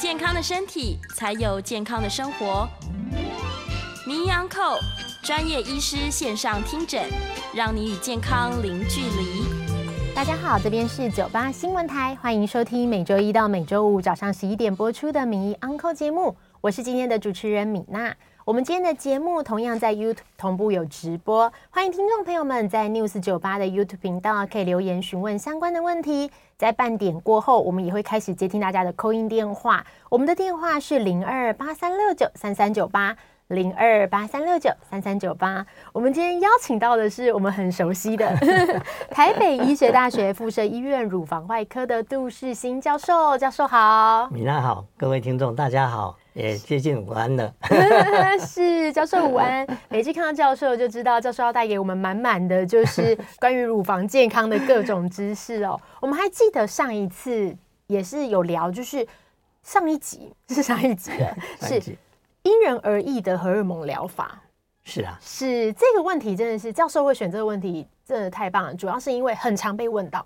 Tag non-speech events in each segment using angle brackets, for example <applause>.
健康的身体，才有健康的生活。名医昂寇专业医师线上听诊，让你与健康零距离。大家好，这边是九八新闻台，欢迎收听每周一到每周五早上十一点播出的名医 Uncle 节目。我是今天的主持人米娜。我们今天的节目同样在 YouTube 同步有直播，欢迎听众朋友们在 News 九八的 YouTube 频道可以留言询问相关的问题。在半点过后，我们也会开始接听大家的扣音电话。我们的电话是零二八三六九三三九八零二八三六九三三九八。我们今天邀请到的是我们很熟悉的 <laughs> 台北医学大学附设医院乳房外科的杜世新教授。教授好，米娜好，各位听众大家好。也接近午安了，<laughs> 是教授午安。每次看到教授就知道，教授要带给我们满满的就是关于乳房健康的各种知识哦。我们还记得上一次也是有聊，就是上一集是上一集的，<laughs> 是因人而异的荷尔蒙疗法。是啊，是这个问题真的是教授会选这个问题，真的太棒了。主要是因为很常被问到。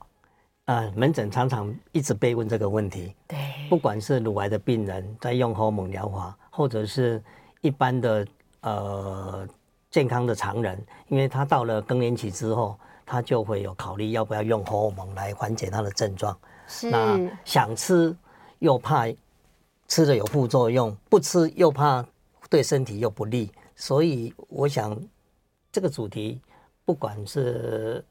呃，门诊常常一直被问这个问题，对，不管是乳癌的病人在用荷尔蒙疗法，或者是一般的呃健康的常人，因为他到了更年期之后，他就会有考虑要不要用荷尔蒙来缓解他的症状。是，那想吃又怕吃了有副作用，不吃又怕对身体又不利，所以我想这个主题不管是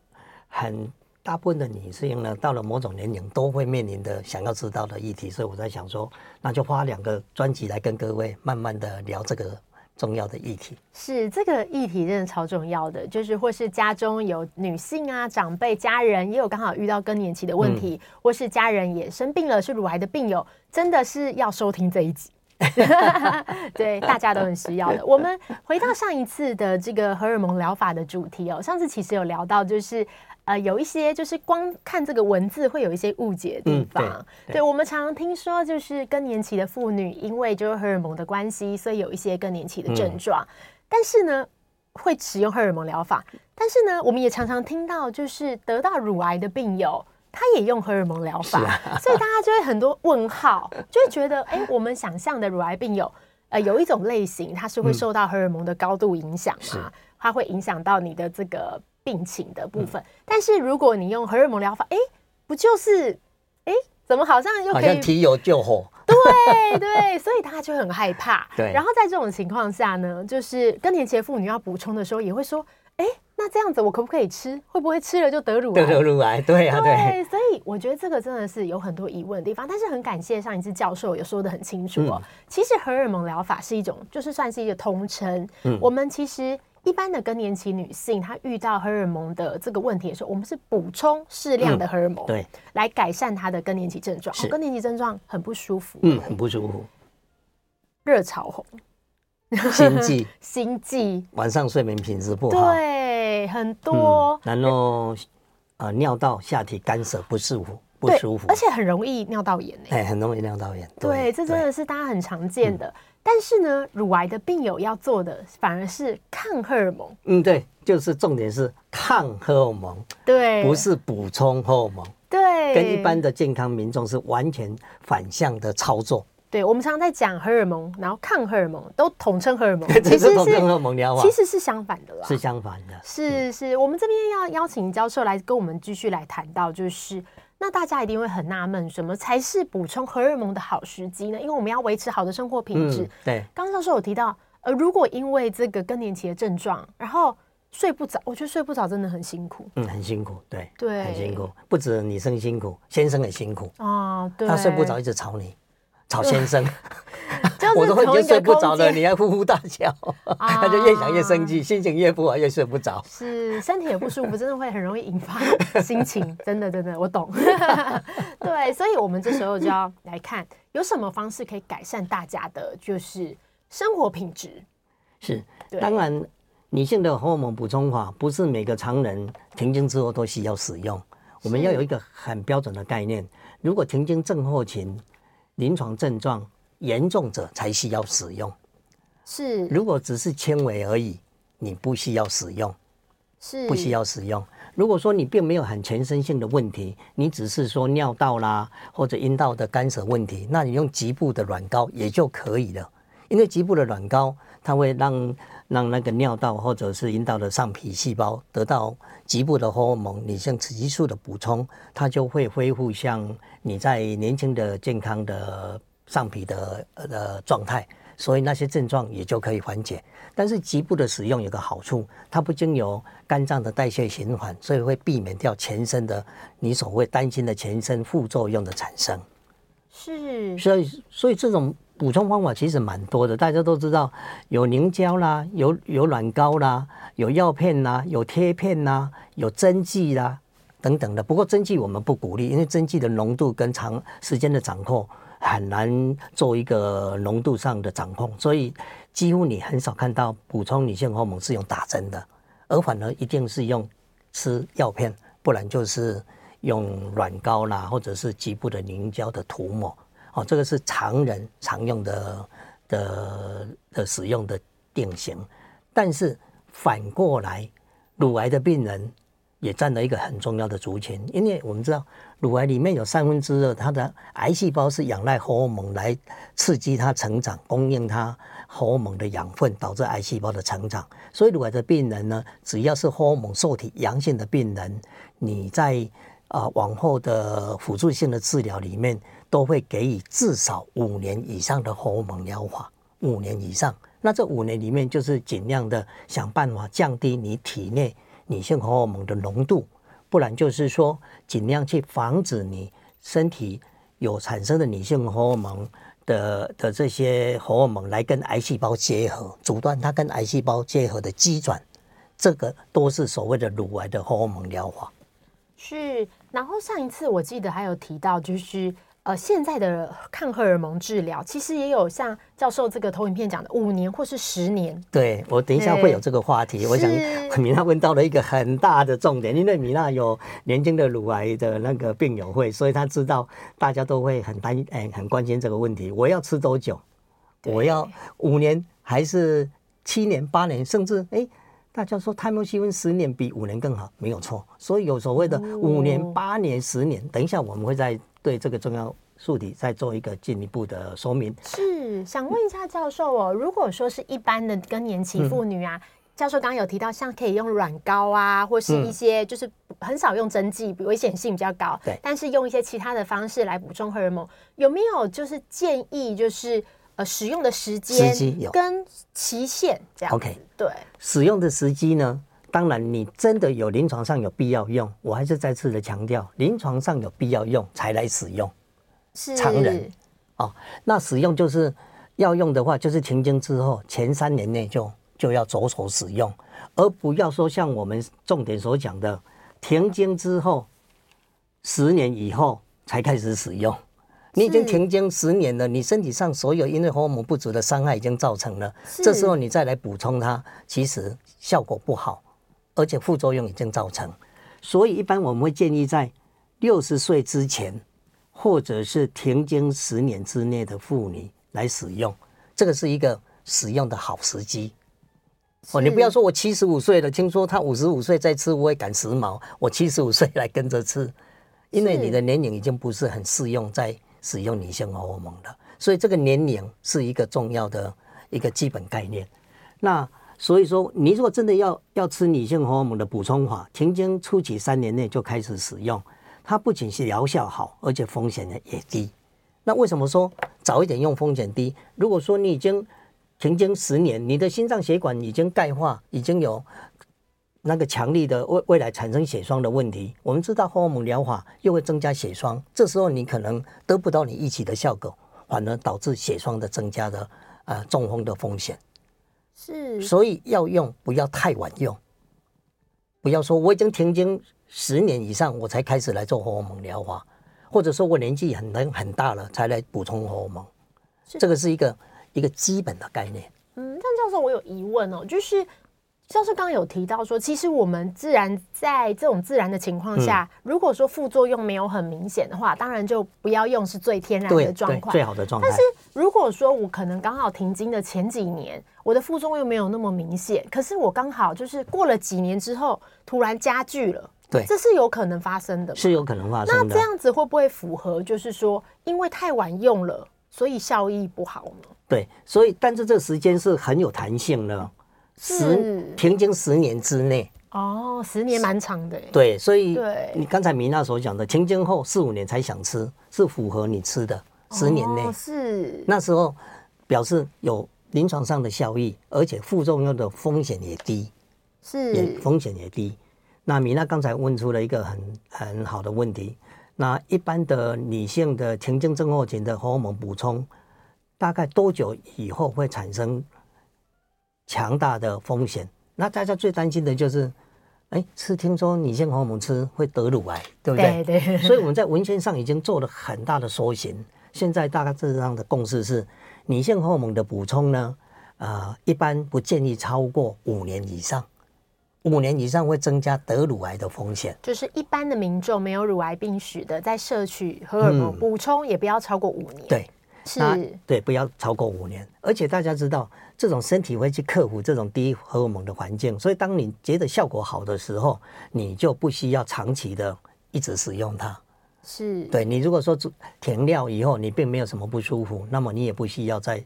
很。大部分的女性呢，到了某种年龄都会面临的想要知道的议题，所以我在想说，那就花两个专辑来跟各位慢慢的聊这个重要的议题。是这个议题真的超重要的，就是或是家中有女性啊长辈家人也有刚好遇到更年期的问题，嗯、或是家人也生病了是乳癌的病友，真的是要收听这一集。<laughs> 对，<laughs> 大家都很需要的。我们回到上一次的这个荷尔蒙疗法的主题哦，上次其实有聊到就是。呃，有一些就是光看这个文字会有一些误解的地方。嗯、对，我们常常听说，就是更年期的妇女，因为就是荷尔蒙的关系，所以有一些更年期的症状。嗯、但是呢，会使用荷尔蒙疗法。但是呢，我们也常常听到，就是得到乳癌的病友，他也用荷尔蒙疗法。啊、所以大家就会很多问号，<laughs> 就会觉得，哎、欸，我们想象的乳癌病友，呃，有一种类型，它是会受到荷尔蒙的高度影响嘛？它会影响到你的这个。病情的部分，嗯、但是如果你用荷尔蒙疗法，哎、欸，不就是，哎、欸，怎么好像又可以好像提油救火？<laughs> 对对，所以大家就很害怕。<laughs> 对，然后在这种情况下呢，就是更年期的妇女要补充的时候，也会说，那这样子我可不可以吃？会不会吃了就得乳癌？得乳癌，对呀、啊，对。对，所以我觉得这个真的是有很多疑问的地方，但是很感谢上一次教授也说的很清楚哦。嗯、其实荷尔蒙疗法是一种，就是算是一个通称。嗯，我们其实。一般的更年期女性，她遇到荷尔蒙的这个问题的时候，我们是补充适量的荷尔蒙，对，来改善她的更年期症状。是更年期症状很不舒服，嗯，很不舒服，热潮红，心悸，<laughs> 心悸，晚上睡眠品质不好，对，很多，然后呃尿道、下体干涩不舒服，不舒服，而且很容易尿道炎，哎，很容易尿道炎，对，这真的是大家很常见的。但是呢，乳癌的病友要做的反而是抗荷尔蒙。嗯，对，就是重点是抗荷尔蒙，对，不是补充荷尔蒙，对，跟一般的健康民众是完全反向的操作。对，我们常常在讲荷尔蒙，然后抗荷尔蒙都统称荷尔蒙，<laughs> 其实是荷尔蒙疗法，其实是相反的啦，是相反的。是是，我们这边要邀请教授来跟我们继续来谈到，就是。那大家一定会很纳闷，什么才是补充荷尔蒙的好时机呢？因为我们要维持好的生活品质。嗯、对，刚刚教授有提到，呃，如果因为这个更年期的症状，然后睡不着，我觉得睡不着真的很辛苦。嗯，很辛苦，对，对，很辛苦，不止女生辛苦，先生也辛苦啊。对，他睡不着，一直吵你，曹先生。<laughs> 我都已经睡不着了，你还呼呼大叫，他、啊、<laughs> 就越想越生气，心情越不好，越睡不着。是身体也不舒服，<laughs> 真的会很容易引发心情，真的真的，我懂。对，所以我们这时候就要来看，有什么方式可以改善大家的，就是生活品质。是，当然，女性的荷尔蒙补充法不是每个常人停经之后都需要使用。我们要有一个很标准的概念，如果停经症候群、临床症状。严重者才需要使用，是。如果只是轻微而已，你不需要使用，是。不需要使用。如果说你并没有很全身性的问题，你只是说尿道啦或者阴道的干涉问题，那你用局部的软膏也就可以了。因为局部的软膏，它会让让那个尿道或者是阴道的上皮细胞得到局部的荷尔蒙、女性雌激素的补充，它就会恢复像你在年轻的健康的。上皮的呃状态，所以那些症状也就可以缓解。但是局部的使用有个好处，它不经由肝脏的代谢循环，所以会避免掉全身的你所谓担心的全身副作用的产生。是，所以所以这种补充方法其实蛮多的，大家都知道有凝胶啦，有有软膏啦，有药片啦，有贴片啦，有针剂啦等等的。不过针剂我们不鼓励，因为针剂的浓度跟长时间的掌控。很难做一个浓度上的掌控，所以几乎你很少看到补充女性荷尔蒙是用打针的，而反而一定是用吃药片，不然就是用软膏啦，或者是局部的凝胶的涂抹。哦，这个是常人常用的的的使用的定型。但是反过来，乳癌的病人。也占了一个很重要的族群，因为我们知道乳癌里面有三分之二，它的癌细胞是仰赖荷尔蒙来刺激它成长，供应它荷尔蒙的养分，导致癌细胞的成长。所以乳癌的病人呢，只要是荷尔蒙受体阳性的病人，你在啊、往后的辅助性的治疗里面，都会给予至少五年以上的荷尔蒙疗法，五年以上。那这五年里面，就是尽量的想办法降低你体内。女性荷尔蒙的浓度，不然就是说尽量去防止你身体有产生的女性荷尔蒙的的这些荷尔蒙来跟癌细胞结合，阻断它跟癌细胞结合的机转，这个都是所谓的乳癌的荷尔蒙疗法。是，然后上一次我记得还有提到就是。呃，现在的抗荷尔蒙治疗其实也有像教授这个投影片讲的五年或是十年。对，我等一下会有这个话题。我想米娜问到了一个很大的重点，因为米娜有年轻的乳癌的那个病友会，所以她知道大家都会很担哎很关心这个问题。我要吃多久？我要五年还是七年、八年，甚至哎，大家说泰莫西芬十年比五年更好，没有错。所以有所谓的五年、八年、十年。等一下我们会再。对这个重要数题再做一个进一步的说明。是想问一下教授哦，如果说是一般的更年期妇女啊，嗯、教授刚刚有提到，像可以用软膏啊，或是一些就是很少用针剂，危险性比较高。但是用一些其他的方式来补充荷尔蒙，有没有就是建议就是呃使用的时间跟期限这样？OK，对，使用的时机呢？当然，你真的有临床上有必要用，我还是再次的强调，临床上有必要用才来使用。是常人哦，那使用就是要用的话，就是停经之后前三年内就就要着手使用，而不要说像我们重点所讲的，停经之后十年以后才开始使用。你已经停经十年了，你身体上所有因为荷尔蒙不足的伤害已经造成了，这时候你再来补充它，其实效果不好。而且副作用已经造成，所以一般我们会建议在六十岁之前，或者是停经十年之内的妇女来使用，这个是一个使用的好时机。哦，你不要说我七十五岁了，听说他五十五岁再吃我也赶时髦，我七十五岁来跟着吃，因为你的年龄已经不是很适用在使用女性荷尔蒙的，所以这个年龄是一个重要的一个基本概念。那所以说，你如果真的要要吃女性荷尔蒙的补充法，停经初期三年内就开始使用，它不仅是疗效好，而且风险呢也低。那为什么说早一点用风险低？如果说你已经停经十年，你的心脏血管已经钙化，已经有那个强力的未未来产生血栓的问题，我们知道荷尔蒙疗法又会增加血栓，这时候你可能得不到你预期的效果，反而导致血栓的增加的呃中风的风险。是，所以要用不要太晚用，不要说我已经停经十年以上我才开始来做荷尔蒙疗法，或者说我年纪很很大了才来补充荷尔蒙，这个是一个一个基本的概念。嗯，但教授我有疑问哦，就是。教授刚刚有提到说，其实我们自然在这种自然的情况下，嗯、如果说副作用没有很明显的话，当然就不要用，是最天然的状况，最好的状态。但是如果说我可能刚好停经的前几年，我的副作用没有那么明显，可是我刚好就是过了几年之后突然加剧了，对，这是有可能发生的，是有可能发生的。那这样子会不会符合，就是说因为太晚用了，所以效益不好呢？对，所以但是这个时间是很有弹性的。十停经十年之内。哦，十年蛮长的。对，所以你刚才米娜所讲的停经后四五年才想吃，是符合你吃的十年内、哦、是。那时候表示有临床上的效益，而且副作用的风险也低，是。也风险也低。那米娜刚才问出了一个很很好的问题，那一般的女性的停经症候群的荷尔蒙补充，大概多久以后会产生？强大的风险，那大家最担心的就是，哎，吃听说女性荷尔蒙吃会得乳癌，对不对？对对。所以我们在文献上已经做了很大的缩写。现在大概这样的共识是，女性荷尔蒙的补充呢，呃，一般不建议超过五年以上，五年以上会增加得乳癌的风险。就是一般的民众没有乳癌病史的，在摄取荷尔蒙补充也不要超过五年。嗯、对。是，对，不要超过五年。而且大家知道，这种身体会去克服这种低荷尔蒙的环境，所以当你觉得效果好的时候，你就不需要长期的一直使用它。是，对，你如果说停料以后，你并没有什么不舒服，那么你也不需要再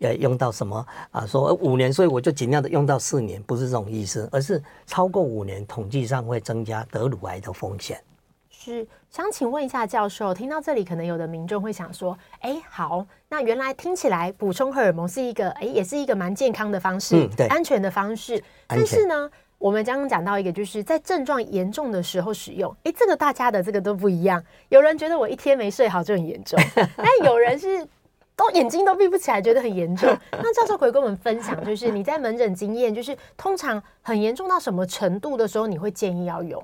呃用到什么啊，说五年，所以我就尽量的用到四年，不是这种意思，而是超过五年，统计上会增加得乳癌的风险。是想请问一下教授，听到这里，可能有的民众会想说：“哎，好，那原来听起来补充荷尔蒙是一个，哎，也是一个蛮健康的方式，嗯，对，安全的方式。但是呢，我们刚刚讲到一个，就是在症状严重的时候使用，哎，这个大家的这个都不一样。有人觉得我一天没睡好就很严重，但 <laughs> 有人是都眼睛都闭不起来，觉得很严重。<laughs> 那教授可以跟我们分享，就是你在门诊经验，就是通常很严重到什么程度的时候，你会建议要用？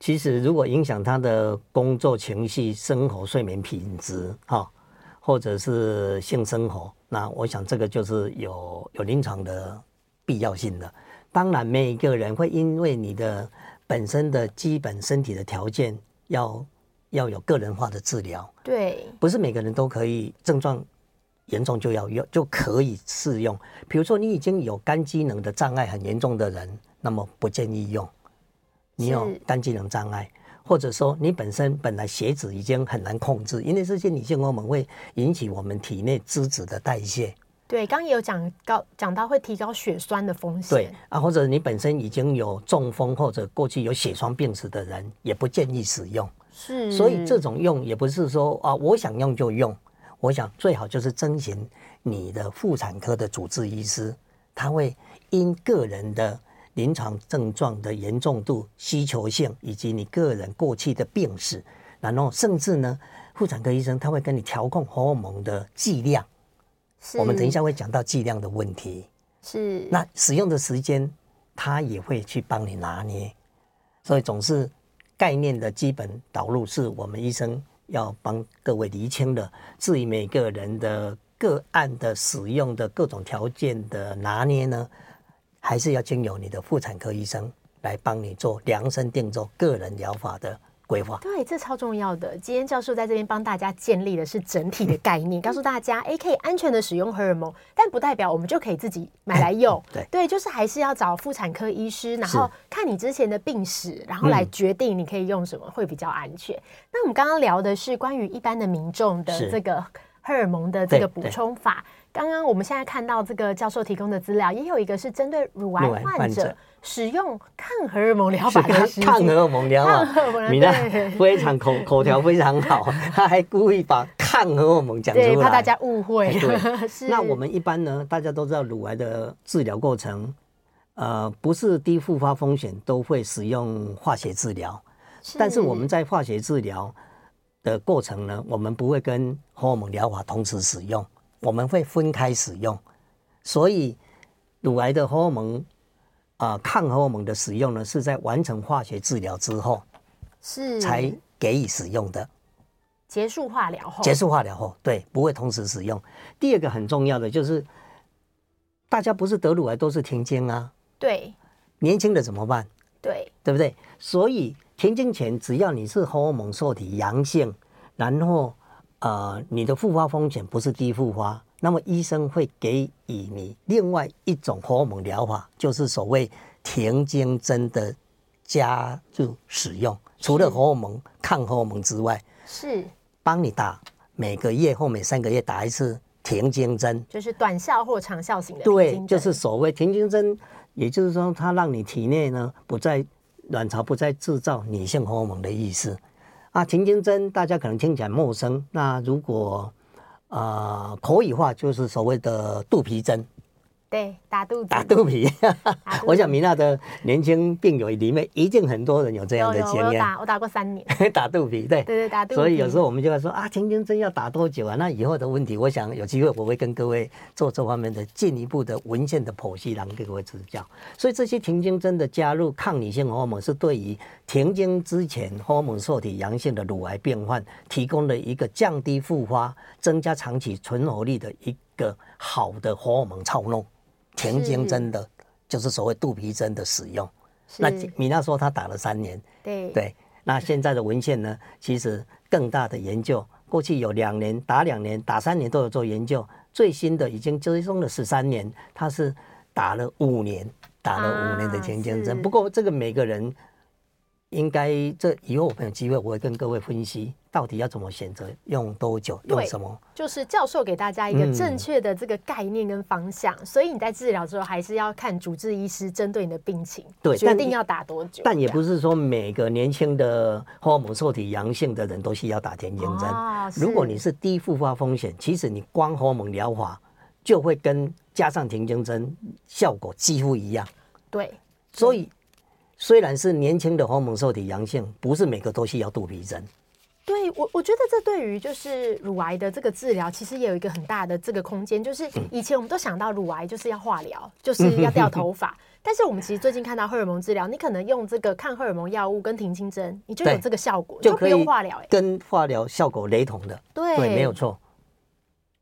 其实，如果影响他的工作、情绪、生活、睡眠品质，哈，或者是性生活，那我想这个就是有有临床的必要性的。当然，每一个人会因为你的本身的基本身体的条件，要要有个人化的治疗。对，不是每个人都可以症状严重就要用就可以适用。比如说，你已经有肝机能的障碍很严重的人，那么不建议用。你有肝机能障碍，或者说你本身本来血脂已经很难控制，因为这些女性荷尔蒙会引起我们体内脂质的代谢。对，刚刚也有讲高讲到会提高血栓的风险。对啊，或者你本身已经有中风或者过去有血栓病史的人，也不建议使用。是，所以这种用也不是说啊，我想用就用。我想最好就是征询你的妇产科的主治医师，他会因个人的。临床症状的严重度、需求性，以及你个人过去的病史，然后甚至呢，妇产科医生他会跟你调控荷尔蒙的剂量。我们等一下会讲到剂量的问题。是，那使用的时间，他也会去帮你拿捏。所以总是概念的基本导入，是我们医生要帮各位厘清的。至于每个人的个案的使用的各种条件的拿捏呢，还是要经由你的妇产科医生来帮你做量身定做个人疗法的规划。对，这超重要的。今天教授在这边帮大家建立的是整体的概念，告诉大家，哎，可以安全的使用荷尔蒙，但不代表我们就可以自己买来用。对对，就是还是要找妇产科医师，然后看你之前的病史，然后来决定你可以用什么会比较安全。那我们刚刚聊的是关于一般的民众的这个荷尔蒙的这个补充法。刚刚我们现在看到这个教授提供的资料，也有一个是针对乳癌患者。使用抗荷尔蒙疗法的抗荷尔蒙疗法，<laughs> 你呢非常口口条非常好，<laughs> 他还故意把抗荷尔蒙讲出来，怕大家误会。对。<laughs> 那我们一般呢，大家都知道乳癌的治疗过程，呃，不是低复发风险都会使用化学治疗，但是我们在化学治疗的过程呢，我们不会跟荷尔蒙疗法同时使用，我们会分开使用。所以，乳癌的荷尔蒙啊、呃，抗荷尔蒙的使用呢，是在完成化学治疗之后，是才给予使用的。结束化疗后，结束化疗后，对，不会同时使用。第二个很重要的就是，大家不是得乳癌都是停经啊，对，年轻的怎么办？对，对不对？所以。停经前，只要你是荷尔蒙受体阳性，然后呃，你的复发风险不是低复发，那么医生会给予你另外一种荷尔蒙疗法，就是所谓停经针的加入使用。除了荷尔蒙抗荷尔蒙之外，是帮你打每个月或每三个月打一次停经针，就是短效或长效型的。对，就是所谓停经针，也就是说它让你体内呢不再。卵巢不再制造女性荷尔蒙的意思啊，停经针大家可能听起来陌生。那如果呃口语化，就是所谓的肚皮针。对，打肚子，打肚皮。我想米娜的年轻病友里面，一定很多人有这样的经验。我打，我打过三年。<laughs> 打肚皮，对，对对打肚皮。所以有时候我们就会说啊，停经针要打多久啊？那以后的问题，我想有机会我会跟各位做这方面的进一步的文献的剖析，然后给各位指教。所以这些停经针的加入抗女性荷尔蒙，是对于停经之前荷尔蒙受体阳性的乳癌病患，提供了一个降低复发、增加长期存活率的一个好的荷尔蒙操弄。停经针的，就是所谓肚皮针的使用。那米娜说她打了三年，对对。那现在的文献呢？其实更大的研究，过去有两年打两年、打三年都有做研究。最新的已经追踪了十三年，他是打了五年，打了五年的停经针。不过这个每个人。应该这以后我们有机会，我会跟各位分析到底要怎么选择，用多久，用什么？就是教授给大家一个正确的这个概念跟方向。嗯、所以你在治疗之后，还是要看主治医师针对你的病情，对，决定要打多久。但也不是说每个年轻的荷尔蒙受体阳性的人都需要打停经针。哦、如果你是低复发风险，其实你光荷尔蒙疗法就会跟加上停经针效果几乎一样。对，所以。虽然是年轻的荷尔蒙受体阳性，不是每个都需要肚皮针。对我，我觉得这对于就是乳癌的这个治疗，其实也有一个很大的这个空间。就是以前我们都想到乳癌就是要化疗，就是要掉头发。<laughs> 但是我们其实最近看到荷尔蒙治疗，你可能用这个抗荷尔蒙药物跟停经针，你就有这个效果，就不用化疗，跟化疗效果雷同的。对，对，没有错，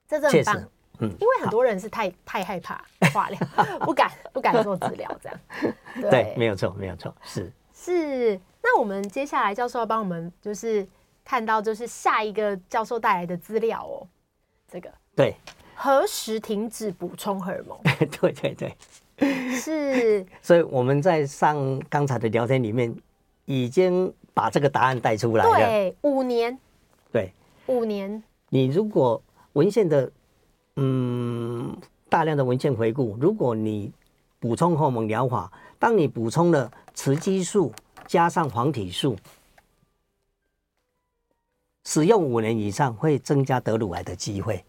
这真的很棒。嗯，因为很多人是太太害怕化疗，<laughs> 不敢不敢做治疗，这样。<laughs> 对，对，没有错，没有错，是是。那我们接下来教授要帮我们，就是看到就是下一个教授带来的资料哦。这个对，何时停止补充荷尔蒙？<laughs> 对对对，是。<laughs> 所以我们在上刚才的聊天里面，已经把这个答案带出来了。对，五年。对，五年。你如果文献的。嗯，大量的文献回顾，如果你补充荷尔蒙疗法，当你补充了雌激素加上黄体素，使用五年以上会增加得乳癌的机会。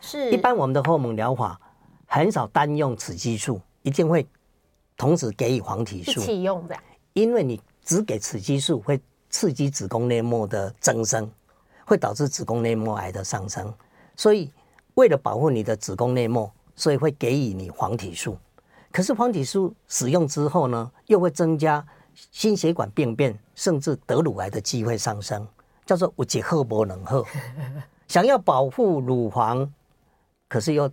是，一般我们的荷尔蒙疗法很少单用雌激素，一定会同时给予黄体素。一起用的，因为你只给雌激素会刺激子宫内膜的增生，会导致子宫内膜癌的上升，所以。为了保护你的子宫内膜，所以会给予你黄体素。可是黄体素使用之后呢，又会增加心血管病变，甚至得乳癌的机会上升，叫做有一好没两好。想要保护乳房，可是又，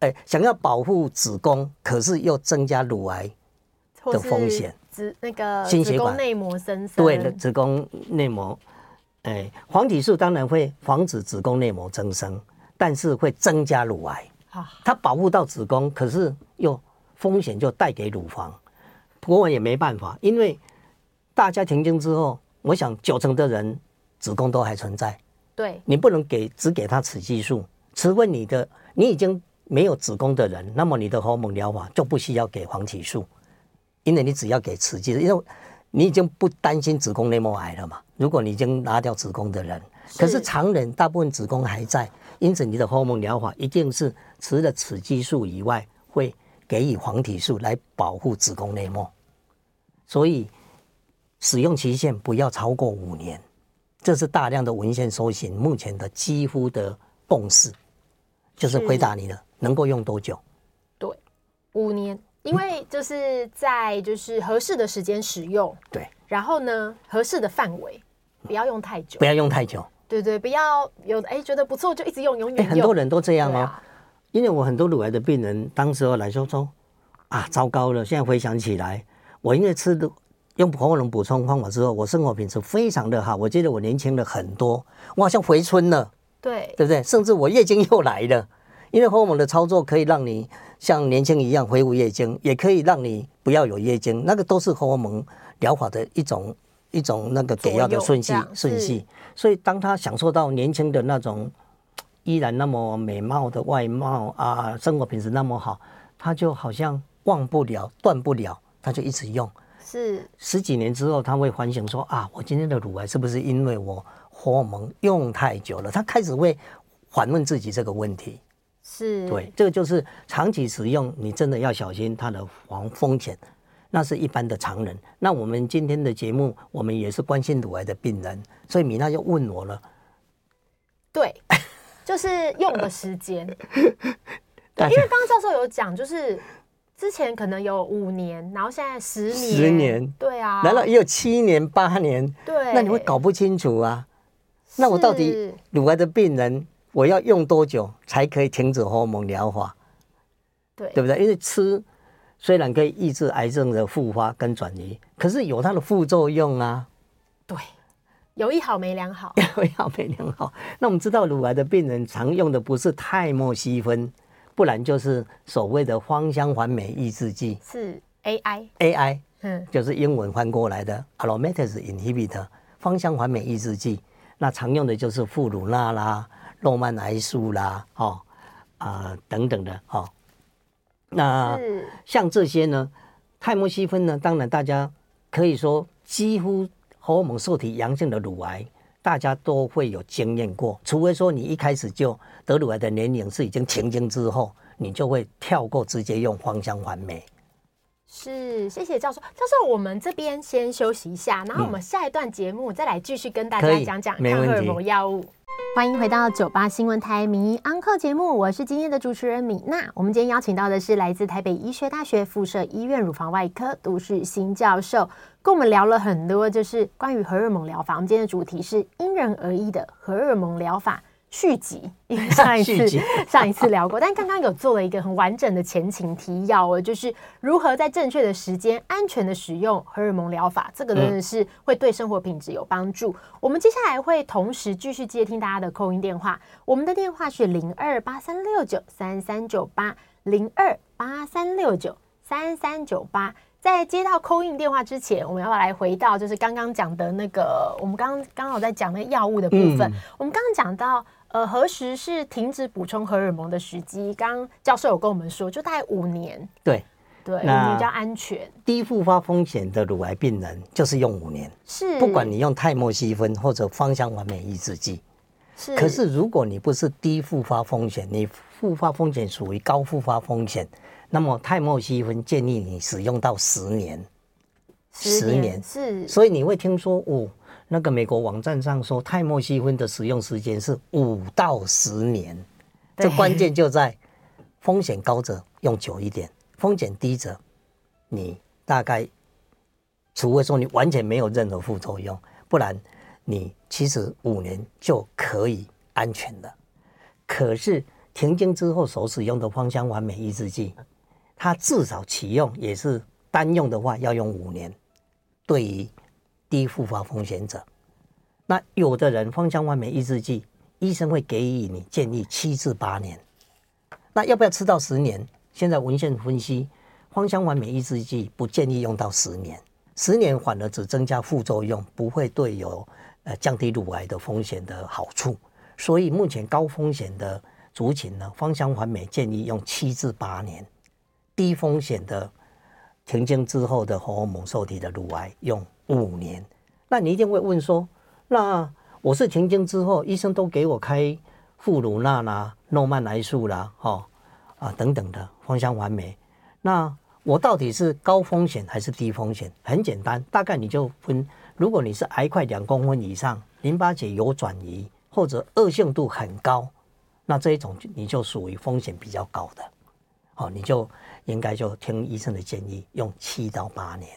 哎，想要保护子宫，可是又增加乳癌的风险。子那个心血管内膜增生，对，子宫内膜，哎，黄体素当然会防止子宫内膜增生。但是会增加乳癌，它保护到子宫，可是又风险就带给乳房。不过我也没办法，因为大家停经之后，我想九成的人子宫都还存在。对，你不能给只给他雌激素，除非你的你已经没有子宫的人，那么你的荷尔蒙疗法就不需要给黄体素，因为你只要给雌激素，因为你已经不担心子宫内膜癌了嘛。如果你已经拿掉子宫的人，可是常人大部分子宫还在。因此，你的荷尔蒙疗法一定是除了雌激素以外，会给予黄体素来保护子宫内膜。所以，使用期限不要超过五年。这是大量的文献搜寻，目前的几乎的共识，就是回答你了，能够用多久？对，五年，因为就是在就是合适的时间使用，对，然后呢，合适的范围，不要用太久，不要用太久，对对，不要有哎觉得不错就一直用，永远用。很多人都这样哦，因为我很多乳癌的病人，当时候来说说啊，糟糕了，现在回想起来，我因为吃的。用荷尔蒙补充方法之后，我生活品质非常的好。我觉得我年轻了很多，我好像回春了，对，对不对？甚至我月经又来了，因为荷尔蒙的操作可以让你像年轻一样恢复月经，也可以让你不要有月经，那个都是荷尔蒙疗法的一种一种那个给药的顺序顺序。所以当他享受到年轻的那种依然那么美貌的外貌啊，生活品质那么好，他就好像忘不了、断不了，他就一直用。是十几年之后，他会反省说：“啊，我今天的乳癌是不是因为我荷尔蒙用太久了？”他开始会反问自己这个问题。是对，这个就是长期使用，你真的要小心它的防风险。那是一般的常人。那我们今天的节目，我们也是关心乳癌的病人，所以米娜就问我了。对，<laughs> 就是用的时间。<laughs> 对，因为刚刚教授有讲，就是。之前可能有五年，然后现在十年，十年，对啊，难道也有七年、八年？对，那你会搞不清楚啊。那我到底乳癌的病人，我要用多久才可以停止荷尔蒙疗法？对，对不对？因为吃虽然可以抑制癌症的复发跟转移，可是有它的副作用啊。对，有一好没两好，<laughs> 有一好没两好。那我们知道，乳癌的病人常用的不是泰莫西芬。不然就是所谓的芳香环美抑制剂，是 AI AI，嗯，就是英文翻过来的 aromatase inhibitor，芳香环美抑制剂。那常用的就是富鲁那啦、诺曼癌素啦，哦啊、呃、等等的哦。那像这些呢，泰莫西芬呢，当然大家可以说几乎荷尔蒙受体阳性的乳癌。大家都会有经验过，除非说你一开始就得乳癌的年龄是已经停经之后，你就会跳过直接用芳香环酶。是，谢谢教授。教授，我们这边先休息一下，然后我们下一段节目再来继续跟大家讲讲抗荷尔蒙药物。欢迎回到九八新闻台名医安客节目，我是今天的主持人米娜。我们今天邀请到的是来自台北医学大学附设医院乳房外科杜世新教授，跟我们聊了很多，就是关于荷尔蒙疗法。我们今天的主题是因人而异的荷尔蒙疗法。续集，因为上 <laughs> 一次上一次聊过，但刚刚有做了一个很完整的前情提要哦，就是如何在正确的时间、安全的使用荷尔蒙疗法，这个真的是会对生活品质有帮助。我们接下来会同时继续接听大家的 call in 电话，我们的电话是零二八三六九三三九八零二八三六九三三九八。在接到 call in 电话之前，我们要来回到就是刚刚讲的那个，我们刚刚刚好在讲那个药物的部分，嗯、我们刚刚讲到。呃，何时是停止补充荷尔蒙的时机？刚刚教授有跟我们说，就大概五年。对对，五年比较安全。低复发风险的乳癌病人就是用五年，是。不管你用泰莫西芬或者芳香完美抑制剂，是。可是如果你不是低复发风险，你复发风险属于高复发风险，那么泰莫西芬建议你使用到十年。十年是。所以你会听说哦。那个美国网站上说，泰莫西芬的使用时间是五到十年，这关键就在风险高者用久一点，风险低者你大概，除非说你完全没有任何副作用，不然你其实五年就可以安全的。可是停经之后所使用的芳香环美抑制剂，它至少启用也是单用的话要用五年，对于。低复发风险者，那有的人芳香环酶抑制剂，医生会给予你建议七至八年。那要不要吃到十年？现在文献分析，芳香环酶抑制剂不建议用到十年，十年反而只增加副作用，不会对有呃降低乳癌的风险的好处。所以目前高风险的族群呢，芳香环酶建议用七至八年，低风险的停经之后的荷尔蒙受体的乳癌用。五年，那你一定会问说，那我是停经之后，医生都给我开富鲁纳啦、诺曼来素啦，哈啊等等的芳香环酶，那我到底是高风险还是低风险？很简单，大概你就分如果你是癌块两公分以上，淋巴结有转移或者恶性度很高，那这一种你就属于风险比较高的，哦，你就应该就听医生的建议，用七到八年。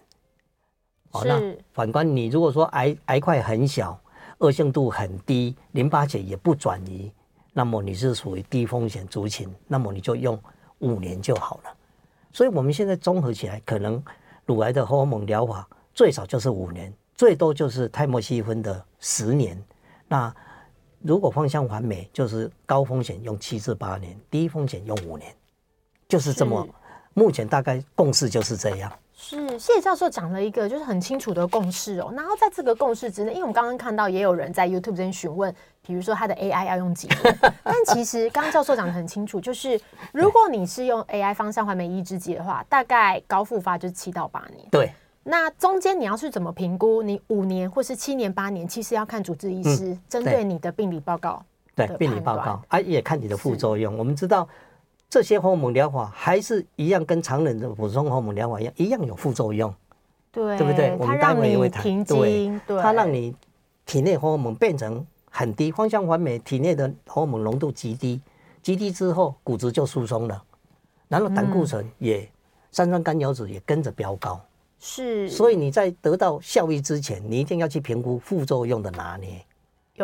哦，那反观你如果说癌癌块很小，恶性度很低，淋巴结也不转移，那么你是属于低风险族群，那么你就用五年就好了。所以我们现在综合起来，可能乳癌的荷尔蒙疗法最少就是五年。最多就是泰莫西芬的十年，那如果方向完美，就是高风险用七至八年，低风险用五年，就是这么。目前大概共识就是这样。是谢教授讲了一个就是很清楚的共识哦。然后在这个共识之内，因为我们刚刚看到也有人在 YouTube 这边询问，比如说他的 AI 要用几年，但其实刚刚教授讲的很清楚，就是如果你是用 AI 方向环美抑制剂的话，大概高复发就是七到八年。对。那中间你要去怎么评估？你五年或是七年、八年，其实要看主治医师针对你的病理报告。对，病理报告啊，也看你的副作用。我们知道这些荷尔蒙疗法还是一样，跟常人的补充荷尔蒙疗法一样，一样有副作用。对，对不对？我们待会也会谈。对，它让你体内荷尔蒙变成很低，芳香环美体内的荷尔蒙浓度极低，极低之后骨质就疏松了，然后胆固醇也、三酸甘油脂也跟着飙高。是，所以你在得到效益之前，你一定要去评估副作用的拿捏，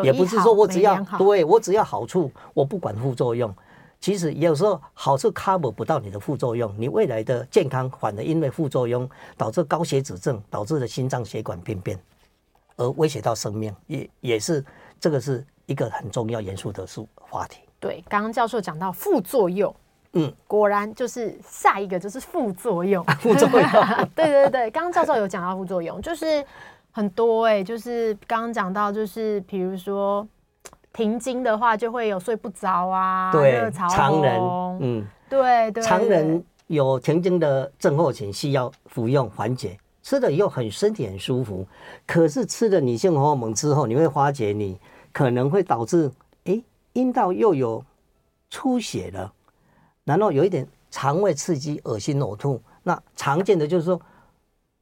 也不是说我只要对我只要好处，我不管副作用。其实有时候好处 cover 不到你的副作用，你未来的健康反而因为副作用导致高血脂症，导致的心脏血管病变，而威胁到生命，也也是这个是一个很重要严肃的数话题。对，刚刚教授讲到副作用。嗯，果然就是下一个就是副作用。<laughs> 副作用，<laughs> 对对对，刚刚教授有讲到副作用，就是很多哎、欸，就是刚刚讲到，就是比如说停经的话，就会有睡不着啊，对，常人，嗯，对对，常人有停经的症候群，需要服用缓解，吃了以后很身体很舒服，可是吃了女性荷尔蒙之后，你会发觉你可能会导致哎阴道又有出血了。然后有一点肠胃刺激、恶心、呕吐，那常见的就是说，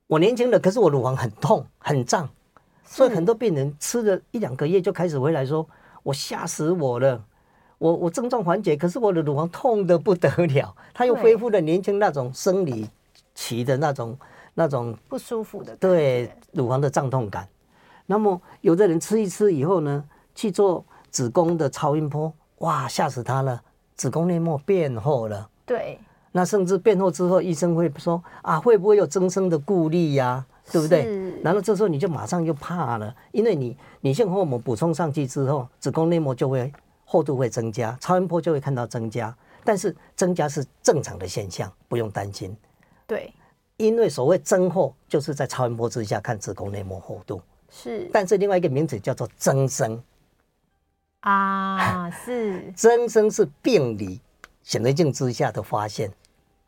我年轻了，可是我乳房很痛、很胀，所以很多病人吃了一两个月就开始回来说：“我吓死我了，我我症状缓解，可是我的乳房痛得不得了。”它又恢复了年轻那种生理期的那种那种不舒服的对乳房的胀痛感。那么有的人吃一吃以后呢，去做子宫的超音波，哇，吓死他了。子宫内膜变厚了，对，那甚至变厚之后，医生会说啊，会不会有增生的顾虑呀？对不对？然后这时候你就马上就怕了，因为你女性荷尔蒙补充上去之后，子宫内膜就会厚度会增加，超音波就会看到增加，但是增加是正常的现象，不用担心。对，因为所谓增厚就是在超音波之下看子宫内膜厚度，是，但是另外一个名字叫做增生。啊，<laughs> 是增生是病理显微镜之下的发现，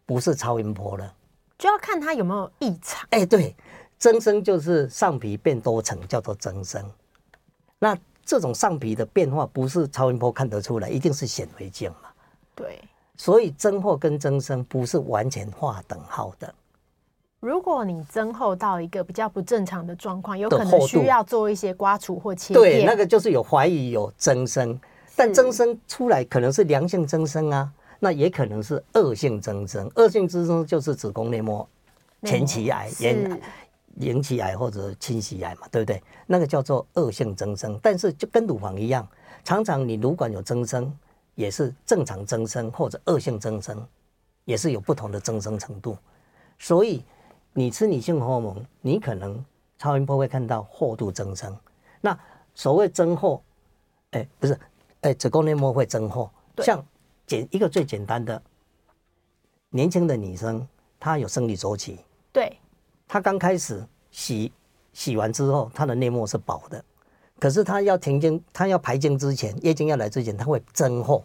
不是超音波了，就要看它有没有异常。哎，对，增生就是上皮变多层，叫做增生。那这种上皮的变化不是超音波看得出来，一定是显微镜嘛。对，所以增厚跟增生不是完全划等号的。如果你增厚到一个比较不正常的状况，有可能需要做一些刮除或切片。对，那个就是有怀疑有增生，但增生出来可能是良性增生啊，那也可能是恶性增生。恶性增生就是子宫内膜前期癌、延延期癌或者侵袭癌嘛，对不对？那个叫做恶性增生。但是就跟乳房一样，常常你乳管有增生，也是正常增生或者恶性增生，也是有不同的增生程度，所以。你吃女性荷尔蒙，你可能超音波会看到厚度增生。那所谓增厚，哎，不是，哎，子宫内膜会增厚。像简一个最简单的，年轻的女生，她有生理周期。对。她刚开始洗洗完之后，它的内膜是薄的。可是它要停经，它要排经之前，月经要来之前，它会增厚。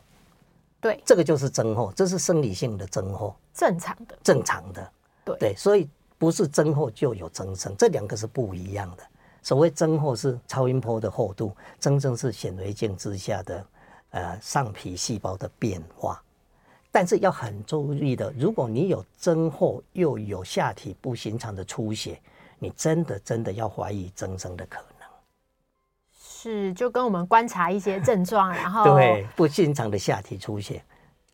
对。这个就是增厚，这是生理性的增厚。正常的。正常的。对。对，所以。不是增厚就有增生，这两个是不一样的。所谓增厚是超音波的厚度，增生是显微镜之下的呃上皮细胞的变化。但是要很注意的，如果你有增厚又有下体不寻常的出血，你真的真的要怀疑增生的可能。是，就跟我们观察一些症状，然后对不寻常的下体出血。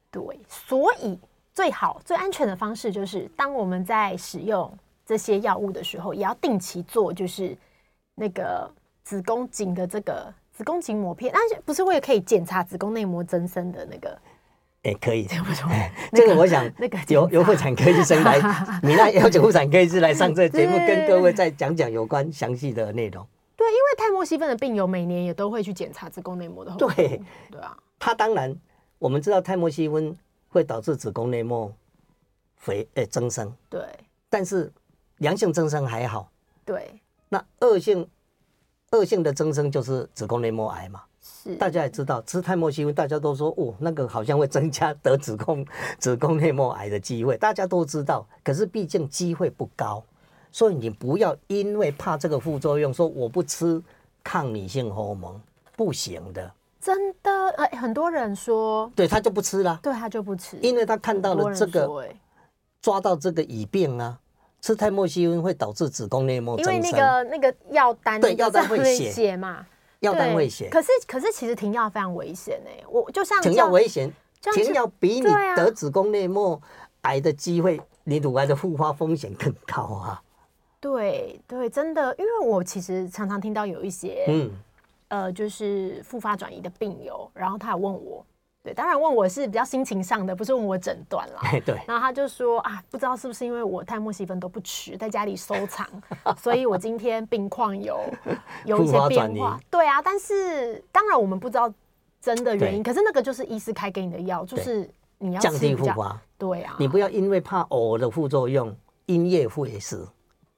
对，所以最好最安全的方式就是，当我们在使用这些药物的时候，也要定期做，就是那个子宫颈的这个子宫颈膜片，但是不是会可以检查子宫内膜增生的那个？哎、欸，可以，这不错。这个我想，那个由由妇产科医生来，米娜邀请妇产科医师来上这个节目，跟各位再讲讲有关详细的内容。对，因为泰莫西芬的病友每年也都会去检查子宫内膜的。对，对啊。他当然，我们知道泰莫西芬会导致子宫内膜肥呃增生。对。但是良性增生还好。对。那恶性恶性的增生就是子宫内膜癌嘛。是，大家也知道吃泰莫西芬，大家都说哦，那个好像会增加得子宫子宫内膜癌的机会，大家都知道。可是毕竟机会不高，所以你不要因为怕这个副作用，说我不吃抗女性荷尔蒙不行的。真的，哎，很多人说，对他就不吃了，对他就不吃，因为他看到了这个，抓到这个乙病啊，吃泰莫西芬会导致子宫内膜增生，因为那个那个药单对药单会写嘛。药单危险，可是可是其实停药非常危险哎，我就像停药危险，停药比你得子宫内膜癌的机会，你乳癌的复发风险更高啊。对对，真的，因为我其实常常听到有一些嗯呃，就是复发转移的病友，然后他也问我。对，当然问我是比较心情上的，不是问我诊断啦。对。然后他就说啊，不知道是不是因为我泰莫西芬都不吃，在家里收藏，所以我今天病况有 <laughs> 有一些变化。对啊，但是当然我们不知道真的原因，可是那个就是医师开给你的药，就是你要降低复发。对啊。你不要因为怕偶尔的副作用，因噎废食，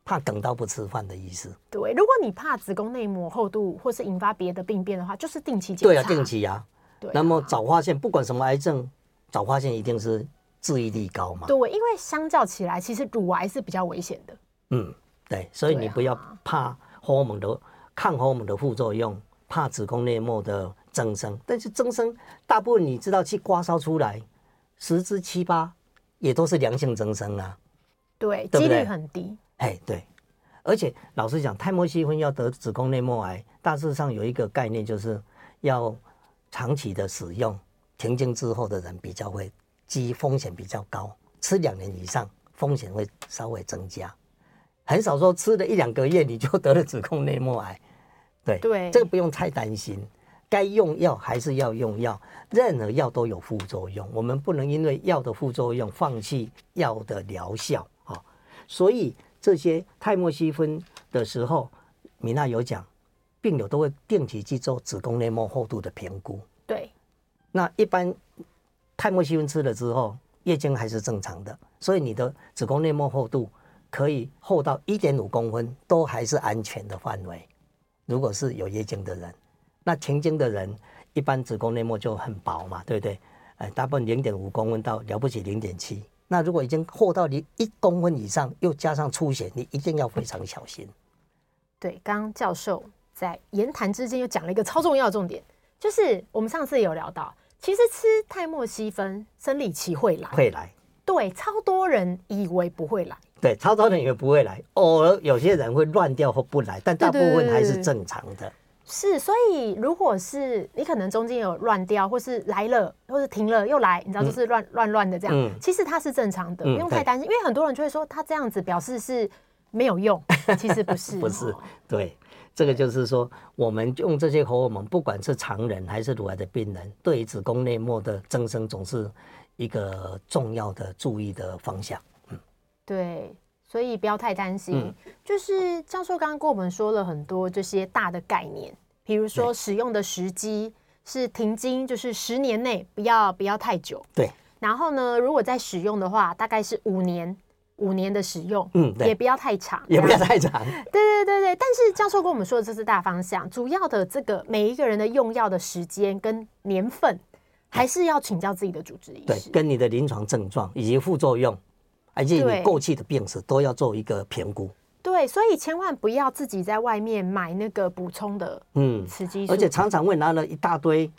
怕等到不吃饭的意思。对，如果你怕子宫内膜厚度或是引发别的病变的话，就是定期检查。对啊，定期啊。那么早发现，不管什么癌症，早发现一定是治愈率高嘛？对，因为相较起来，其实乳癌是比较危险的。嗯，对，所以你不要怕荷尔蒙的抗荷尔蒙的副作用，怕子宫内膜的增生。但是增生大部分你知道去刮烧出来，十之七八也都是良性增生啊。对，几率很低。哎，对，而且老实讲，泰莫西芬要得子宫内膜癌，大致上有一个概念，就是要。长期的使用停经之后的人比较会，机风险比较高，吃两年以上风险会稍微增加，很少说吃了一两个月你就得了子宫内膜癌，对对，这个不用太担心，该用药还是要用药，任何药都有副作用，我们不能因为药的副作用放弃药的疗效啊，所以这些泰莫西芬的时候，米娜有讲。病友都会定期去做子宫内膜厚度的评估。对，那一般泰莫西芬吃了之后，月经还是正常的，所以你的子宫内膜厚度可以厚到一点五公分，都还是安全的范围。如果是有月经的人，那停经的人，一般子宫内膜就很薄嘛，对不对？哎，大部分零点五公分到了不起零点七。那如果已经厚到你一公分以上，又加上出血，你一定要非常小心。对，刚刚教授。在言谈之间又讲了一个超重要的重点，就是我们上次有聊到，其实吃泰莫西芬生理期会来，会来，对，超多人以为不会来，对，超多人以为不会来，偶尔有些人会乱掉或不来，但大部分还是正常的。对对对对，是，所以如果是你可能中间有乱掉，或是来了，或是停了又来，你知道就是乱乱乱的这样，嗯、其实它是正常的，嗯、不用太担心，因为很多人就会说他这样子表示是没有用，其实不是，<laughs> 不是，对。这个就是说，我们用这些荷尔蒙，不管是常人还是乳癌的病人，对于子宫内膜的增生，总是一个重要的注意的方向。嗯，对，所以不要太担心。嗯、就是教授刚刚跟我们说了很多这些大的概念，比如说使用的时机是停经，就是十年内不要不要太久。对。然后呢，如果在使用的话，大概是五年。五年的使用，嗯，也不要太长，也不要太长。<laughs> 对对对对，但是教授跟我们说的这是大方向，主要的这个每一个人的用药的时间跟年份，还是要请教自己的主治医师。对，跟你的临床症状以及副作用，以及你过去的病史都要做一个评估。对，所以千万不要自己在外面买那个补充的，嗯，雌激素，而且常常会拿了一大堆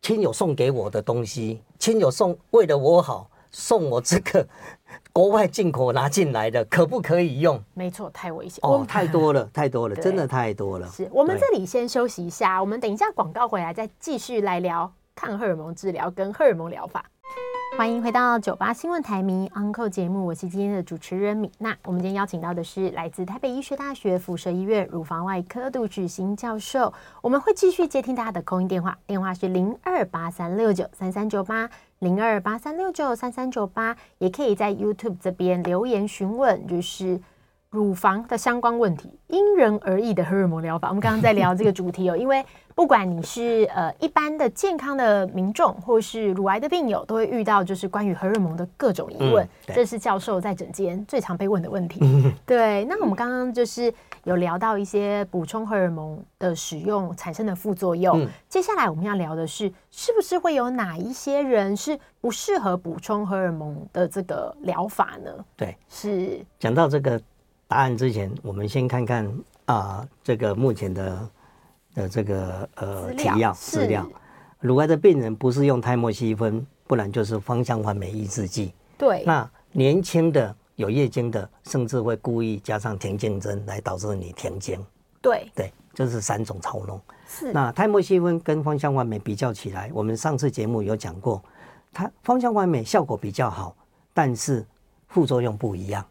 亲友送给我的东西，亲友送为了我好。送我这个国外进口拿进来的，可不可以用？没错，太危险哦，太多了，<laughs> 太多了，真的太多了。是我们这里先休息一下，我们等一下广告回来再继续来聊抗荷尔蒙治疗跟荷尔蒙疗法。欢迎回到九八新闻台迷 Uncle 节目，我是今天的主持人米娜。我们今天邀请到的是来自台北医学大学附设医院乳房外科杜志新教授。我们会继续接听大家的空音电话，电话是零二八三六九三三九八零二八三六九三三九八，也可以在 YouTube 这边留言询问，就是乳房的相关问题，因人而异的荷尔蒙疗法。我们刚刚在聊这个主题哦，因为。不管你是呃一般的健康的民众，或是乳癌的病友，都会遇到就是关于荷尔蒙的各种疑问。嗯、这是教授在诊间最常被问的问题。嗯、<laughs> 对，那我们刚刚就是有聊到一些补充荷尔蒙的使用产生的副作用。嗯、接下来我们要聊的是，是不是会有哪一些人是不适合补充荷尔蒙的这个疗法呢？对，是讲到这个答案之前，我们先看看啊、呃，这个目前的。的这个呃提要资料，乳癌的病人不是用泰莫西芬，不然就是芳香环酶抑制剂。对，那年轻的有月经的，甚至会故意加上停经针来导致你停经。对对，这、就是三种操弄。是。那泰莫西芬跟芳香环酶比较起来，我们上次节目有讲过，它芳香环酶效果比较好，但是副作用不一样。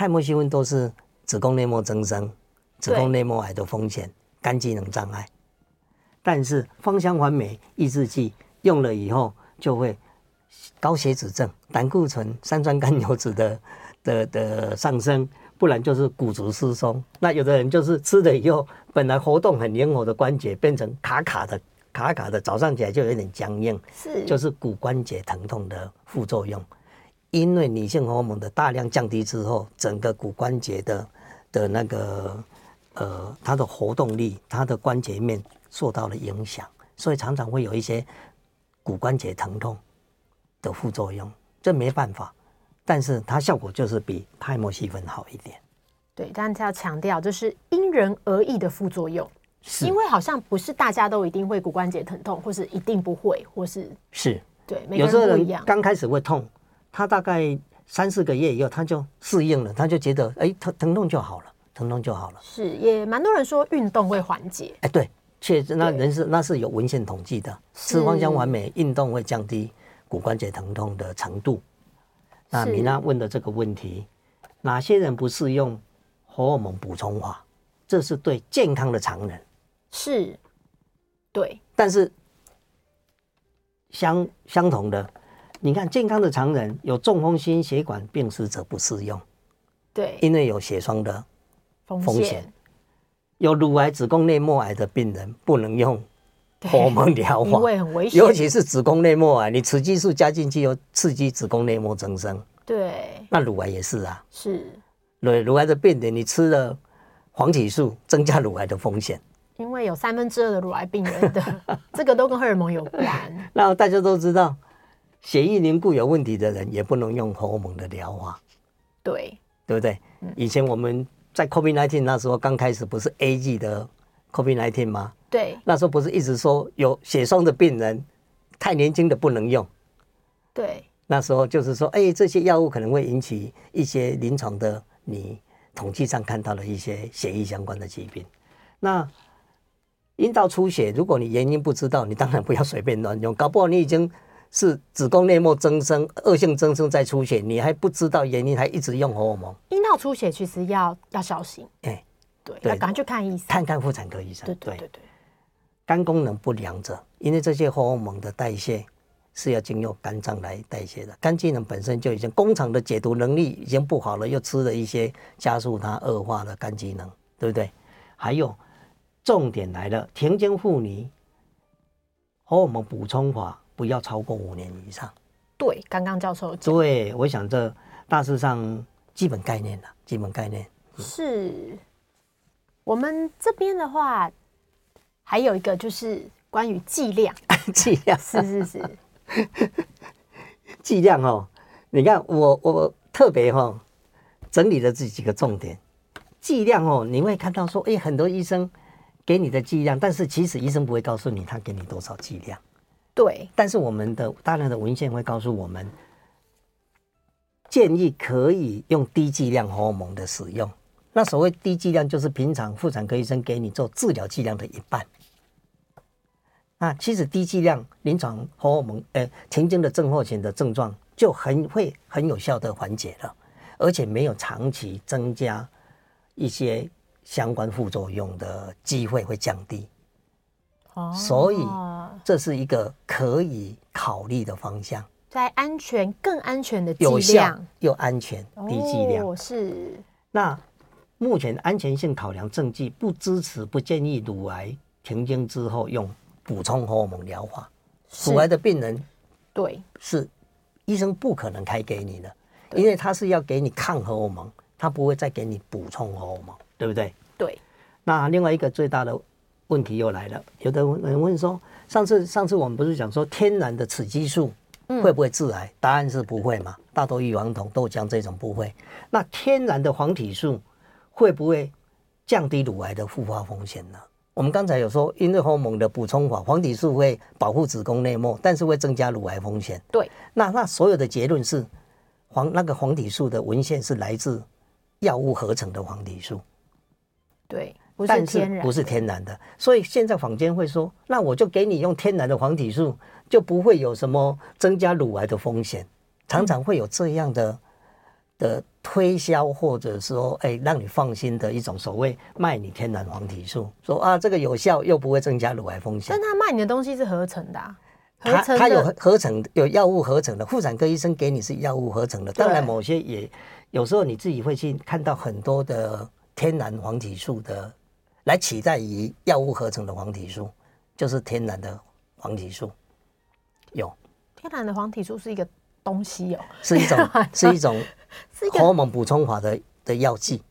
泰莫西芬都是子宫内膜增生、子宫内膜癌的风险。肝机能障碍，但是芳香环酶抑制剂用了以后，就会高血脂症、胆固醇、三酸甘油酯的的的上升，不然就是骨质疏松。那有的人就是吃了以后，本来活动很灵活的关节变成卡卡的、卡卡的，早上起来就有点僵硬，是就是骨关节疼痛的副作用。因为女性荷尔蒙的大量降低之后，整个骨关节的的那个。呃，它的活动力，它的关节面受到了影响，所以常常会有一些骨关节疼痛的副作用，这没办法。但是它效果就是比泰莫西芬好一点。对，但是要强调，就是因人而异的副作用，是因为好像不是大家都一定会骨关节疼痛，或是一定不会，或是是对，每个人不一样。有时候刚开始会痛，他大概三四个月以后他就适应了，他就觉得哎，疼疼痛就好了。疼痛就好了，是也蛮多人说运动会缓解，哎，对，确实那人是那是有文献统计的，吃芳香完美运动会降低骨关节疼痛的程度。那米娜问的这个问题，哪些人不适用荷尔蒙补充法？这是对健康的常人，是，对，但是相相同的，你看健康的常人有中风、心血管病史者不适用，对，因为有血栓的。风险有乳癌、子宫内膜癌的病人不能用荷尔蒙疗法，因为很危险。尤其是子宫内膜癌，你雌激素加进去又刺激子宫内膜增生。对，那乳癌也是啊。是，乳乳癌的病人，你吃了黄体素，增加乳癌的风险。因为有三分之二的乳癌病人的 <laughs> 这个都跟荷尔蒙有关。那大家都知道，血液凝固有问题的人也不能用荷尔蒙的疗法。对，对不对？以前我们。在 COVID-19 那时候刚开始不是 A G 的 COVID-19 吗？对，那时候不是一直说有血栓的病人太年轻的不能用。对，那时候就是说，哎，这些药物可能会引起一些临床的你统计上看到的一些血液相关的疾病。那阴道出血，如果你原因不知道，你当然不要随便乱用，搞不好你已经。是子宫内膜增生，恶性增生再出血，你还不知道原因，还一直用荷尔蒙。阴道出血其实要要小心，哎、欸，对，要赶快去看医生，看看妇产科医生。对对对对。肝功能不良者，因为这些荷尔蒙的代谢是要经由肝脏来代谢的，肝机能本身就已经工厂的解毒能力已经不好了，又吃了一些加速它恶化的肝机能，对不对？还有重点来了，停经妇女荷尔蒙补充法。不要超过五年以上。对，刚刚教授讲。对，我想这大致上基本概念了，基本概念。是我们这边的话，还有一个就是关于剂量。<laughs> 剂量是是是。剂 <laughs> 量哦，你看我我特别哈、哦、整理了这几个重点。剂量哦，你会看到说，哎，很多医生给你的剂量，但是其实医生不会告诉你他给你多少剂量。对，但是我们的大量的文献会告诉我们，建议可以用低剂量荷尔蒙的使用。那所谓低剂量，就是平常妇产科医生给你做治疗剂量的一半。那其实低剂量临床荷尔蒙，呃，停经的症候群的症状就很会很有效的缓解了，而且没有长期增加一些相关副作用的机会会降低。哦，所以这是一个可以考虑的方向，在安全更安全的剂量，又安全低剂量。哦，是。那目前安全性考量证据不支持、不建议乳癌停经之后用补充荷尔蒙疗法。乳癌的病人，对，是医生不可能开给你的，因为他是要给你抗荷尔蒙，他不会再给你补充荷尔蒙，对不对？对。那另外一个最大的问题又来了，有的人问说，上次上次我们不是讲说天然的雌激素会不会致癌？嗯、答案是不会嘛，大豆异黄酮、豆浆这种不会。那天然的黄体素。会不会降低乳癌的复发风险呢？我们刚才有说，因为荷尔蒙的补充法，黄体素会保护子宫内膜，但是会增加乳癌风险。对，那那所有的结论是黄那个黄体素的文献是来自药物合成的黄体素。对，不是天然，不是天然的。所以现在坊间会说，那我就给你用天然的黄体素，就不会有什么增加乳癌的风险。常常会有这样的。的推销，或者说，哎，让你放心的一种所谓卖你天然黄体素，说啊，这个有效又不会增加乳癌风险。但他卖你的东西是合成的，他有合成有药物合成的，妇产科医生给你是药物合成的。当然，某些也有时候你自己会去看到很多的天然黄体素的来取代于药物合成的黄体素，就是天然的黄体素。有天然的黄体素是一个东西哦，是一种 <laughs> 是一种。荷尔蒙补充法的的药剂，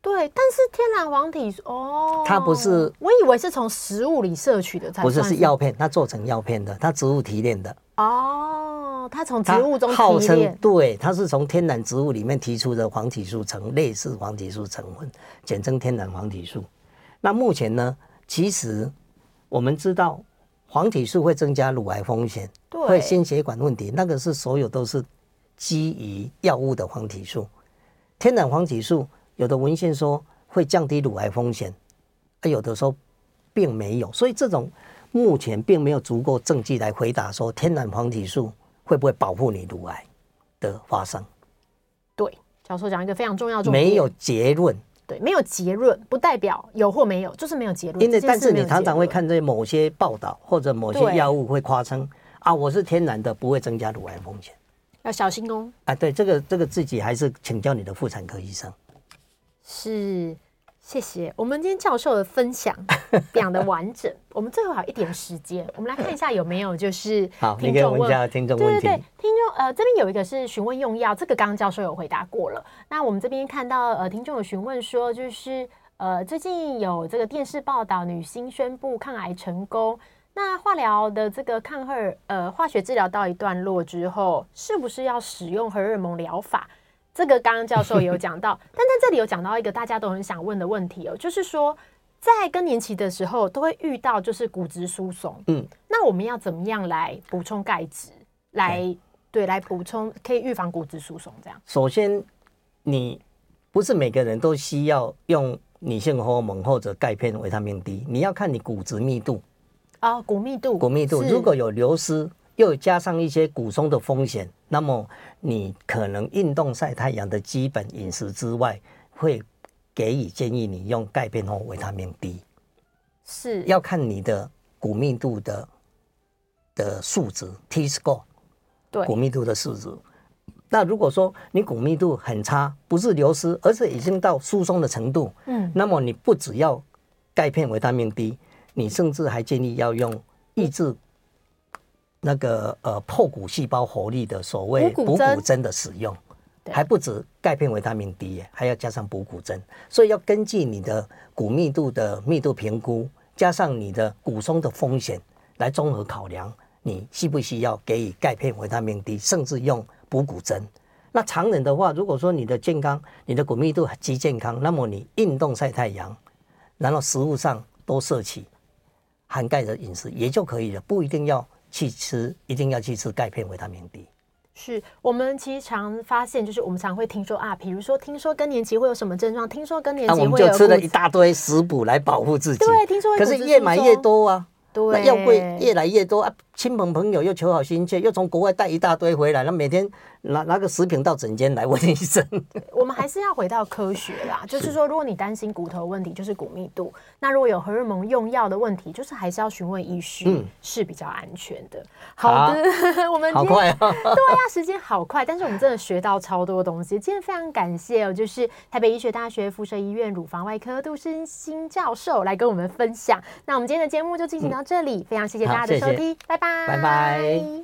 对，但是天然黄体素哦，它不是，我以为是从食物里摄取的才，不是是药片，它做成药片的，它植物提炼的哦，它从植物中号称对，它是从天然植物里面提出的黄体素成类似黄体素成分，简称天然黄体素。那目前呢，其实我们知道黄体素会增加乳癌风险，对，会心血管问题，那个是所有都是。基于药物的黄体素，天然黄体素有的文献说会降低乳癌风险，而有的说并没有，所以这种目前并没有足够证据来回答说天然黄体素会不会保护你乳癌的发生。对，教授讲一个非常重要的，没有结论。对，没有结论不代表有或没有，就是没有结论。因为但是你常常会看这某些报道或者某些药物会夸称啊，我是天然的，不会增加乳癌风险。要小心哦！啊，对，这个这个自己还是请教你的妇产科医生。是，谢谢。我们今天教授的分享 <laughs> 非常的完整。我们最后还有一点时间，我们来看一下有没有就是 <laughs> 好，你可以问听众问题。对对对，听众呃这边有一个是询问用药，这个刚刚教授有回答过了。那我们这边看到呃听众有询问说，就是呃最近有这个电视报道，女星宣布抗癌成功。那化疗的这个抗荷尔呃化学治疗到一段落之后，是不是要使用荷尔蒙疗法？这个刚刚教授也有讲到，<laughs> 但在这里有讲到一个大家都很想问的问题哦，就是说在更年期的时候都会遇到就是骨质疏松，嗯，那我们要怎么样来补充钙质，来对，对来补充可以预防骨质疏松这样？首先，你不是每个人都需要用女性荷尔蒙或者钙片、维他命 D，你要看你骨质密度。啊，骨密度，骨密度如果有流失，又加上一些骨松的风险，那么你可能运动、晒太阳的基本饮食之外，会给予建议你用钙片或维他命 D。是，要看你的骨密度的的数值，T score，对，骨密度的数值。那如果说你骨密度很差，不是流失，而是已经到疏松的程度，嗯，那么你不只要钙片、维他命 D。你甚至还建议要用抑制那个呃破骨细胞活力的所谓补骨针的使用，还不止钙片维他命 D，还要加上补骨针。所以要根据你的骨密度的密度评估，加上你的骨松的风险来综合考量，你需不需要给予钙片维他命 D，甚至用补骨针？那常人的话，如果说你的健康，你的骨密度极健康，那么你运动晒太阳，然后食物上多摄取。含钙的饮食也就可以了，不一定要去吃，一定要去吃钙片、维他命 D。是我们其实常发现，就是我们常会听说啊，比如说听说更年期会有什么症状，听说更年期会有，那我们就吃了一大堆食补来保护自己。对，听说，可是越买越多啊，对，药会越来越多啊。亲朋朋友又求好心切，又从国外带一大堆回来，那每天拿拿个食品到诊间来问医生。我们还是要回到科学啦，<laughs> 就是说，如果你担心骨头问题，就是骨密度；那如果有荷尔蒙用药的问题，就是还是要询问医师，嗯，是比较安全的。好的，啊、<laughs> 我们今天好快啊！<laughs> 对呀，时间好快，但是我们真的学到超多东西。今天非常感谢哦，就是台北医学大学附设医院乳房外科杜生新教授来跟我们分享。那我们今天的节目就进行到这里，嗯、非常谢谢大家的收听，拜拜。